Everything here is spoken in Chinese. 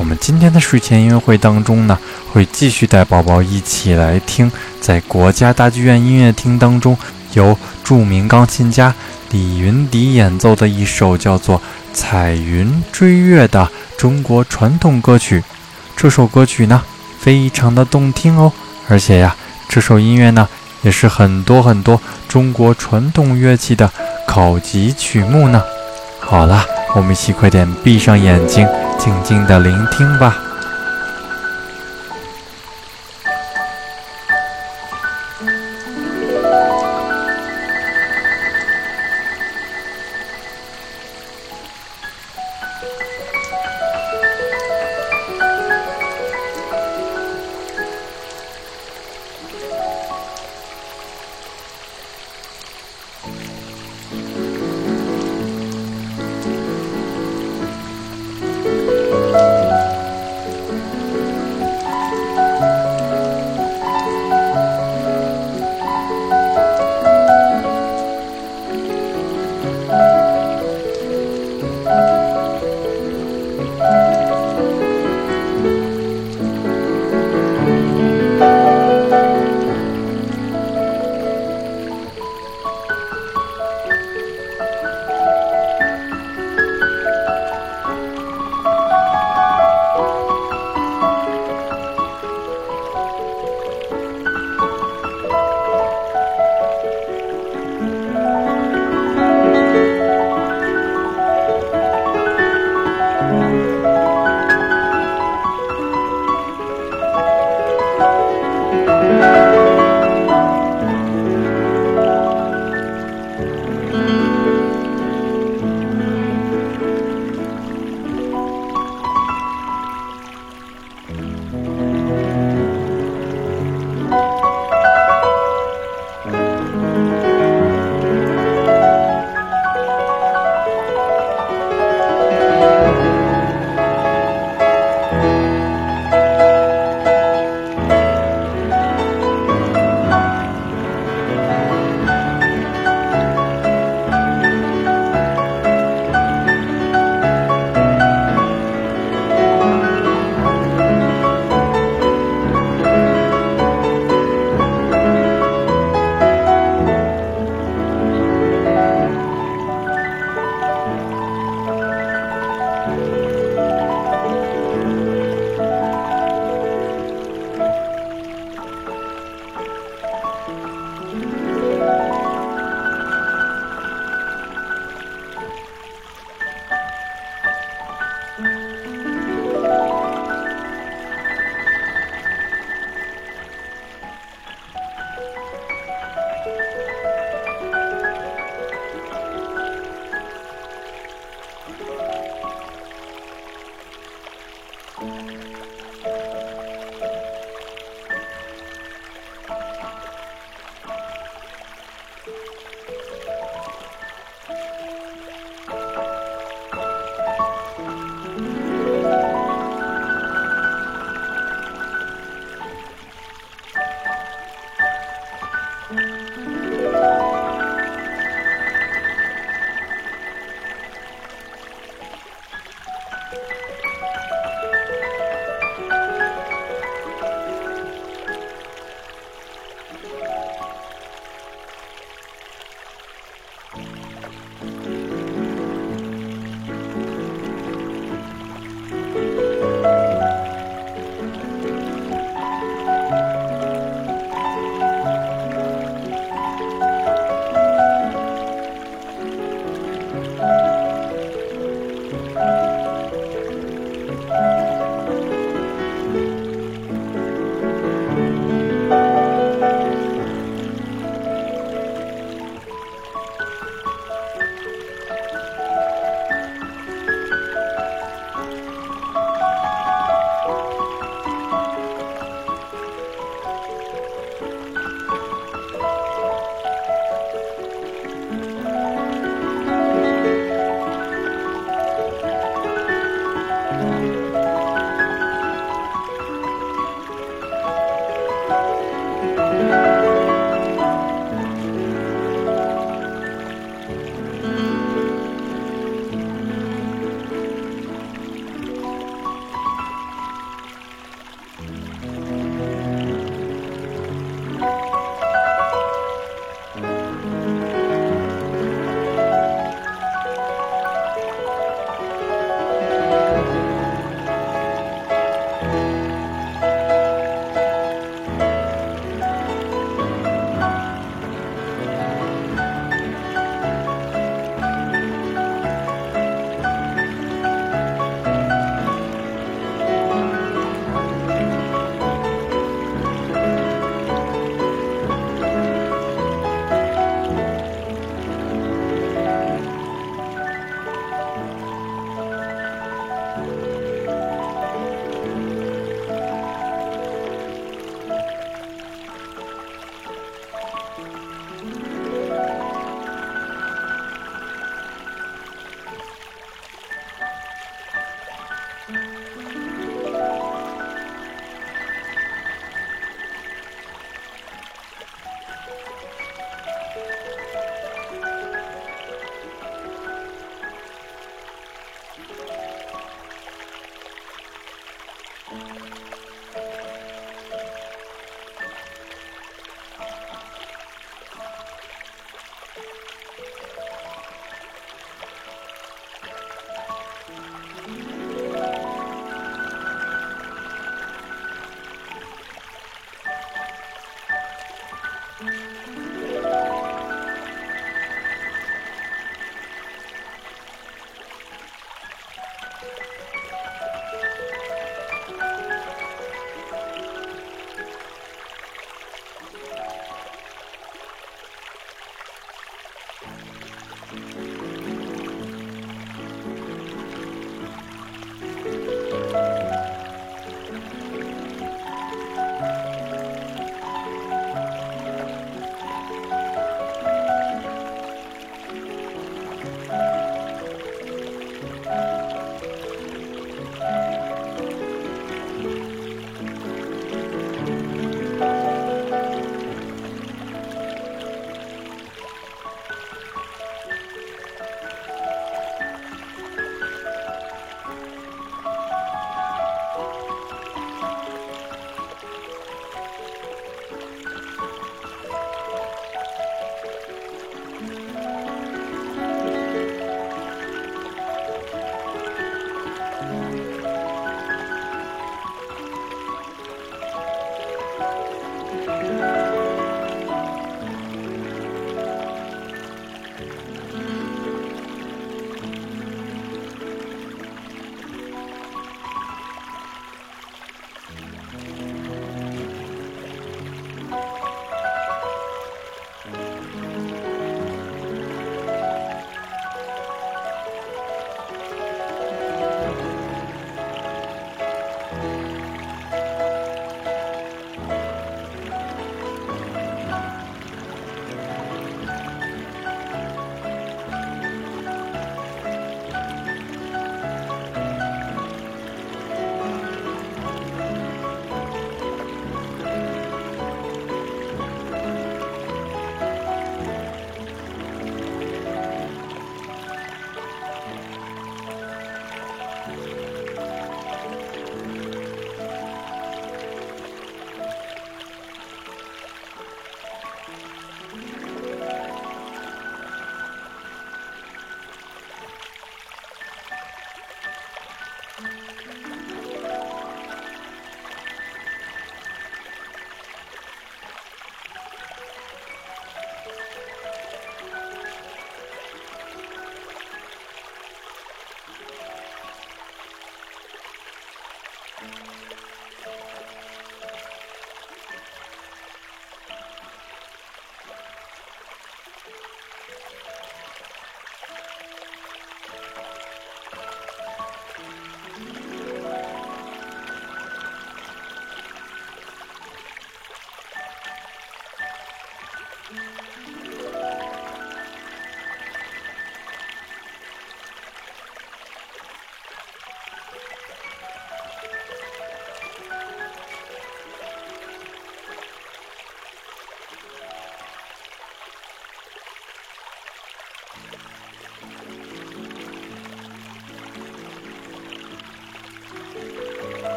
我们今天的睡前音乐会当中呢，会继续带宝宝一起来听，在国家大剧院音乐厅当中，由著名钢琴家李云迪演奏的一首叫做《彩云追月》的中国传统歌曲。这首歌曲呢，非常的动听哦，而且呀，这首音乐呢，也是很多很多中国传统乐器的考级曲目呢。好啦，我们一起快点闭上眼睛。静静的聆听吧。